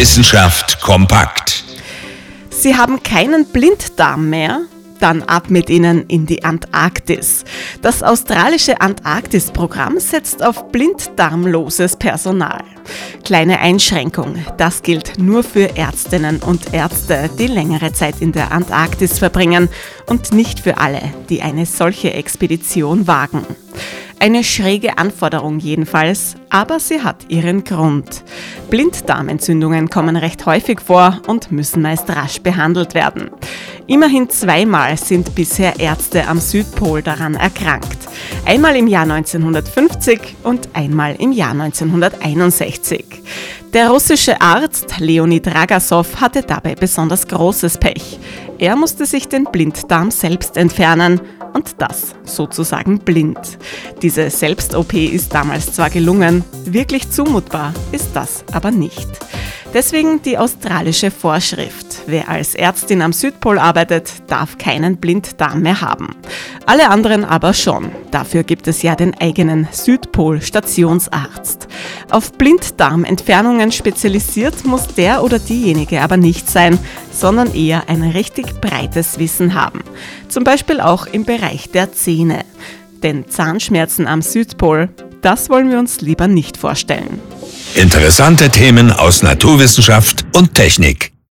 Wissenschaft kompakt. Sie haben keinen Blinddarm mehr? Dann ab mit ihnen in die Antarktis. Das australische Antarktis-Programm setzt auf blinddarmloses Personal. Kleine Einschränkung, das gilt nur für Ärztinnen und Ärzte, die längere Zeit in der Antarktis verbringen und nicht für alle, die eine solche Expedition wagen. Eine schräge Anforderung jedenfalls, aber sie hat ihren Grund. Blinddarmentzündungen kommen recht häufig vor und müssen meist rasch behandelt werden. Immerhin zweimal sind bisher Ärzte am Südpol daran erkrankt. Einmal im Jahr 1950 und einmal im Jahr 1961. Der russische Arzt Leonid Ragasov hatte dabei besonders großes Pech. Er musste sich den Blinddarm selbst entfernen und das sozusagen blind. Diese Selbst-OP ist damals zwar gelungen, wirklich zumutbar ist das aber nicht. Deswegen die australische Vorschrift. Wer als Ärztin am Südpol arbeitet, darf keinen Blinddarm mehr haben. Alle anderen aber schon. Dafür gibt es ja den eigenen Südpol-Stationsarzt. Auf Blinddarmentfernungen spezialisiert muss der oder diejenige aber nicht sein, sondern eher ein richtig breites Wissen haben. Zum Beispiel auch im Bereich der Zähne. Denn Zahnschmerzen am Südpol, das wollen wir uns lieber nicht vorstellen. Interessante Themen aus Naturwissenschaft und Technik.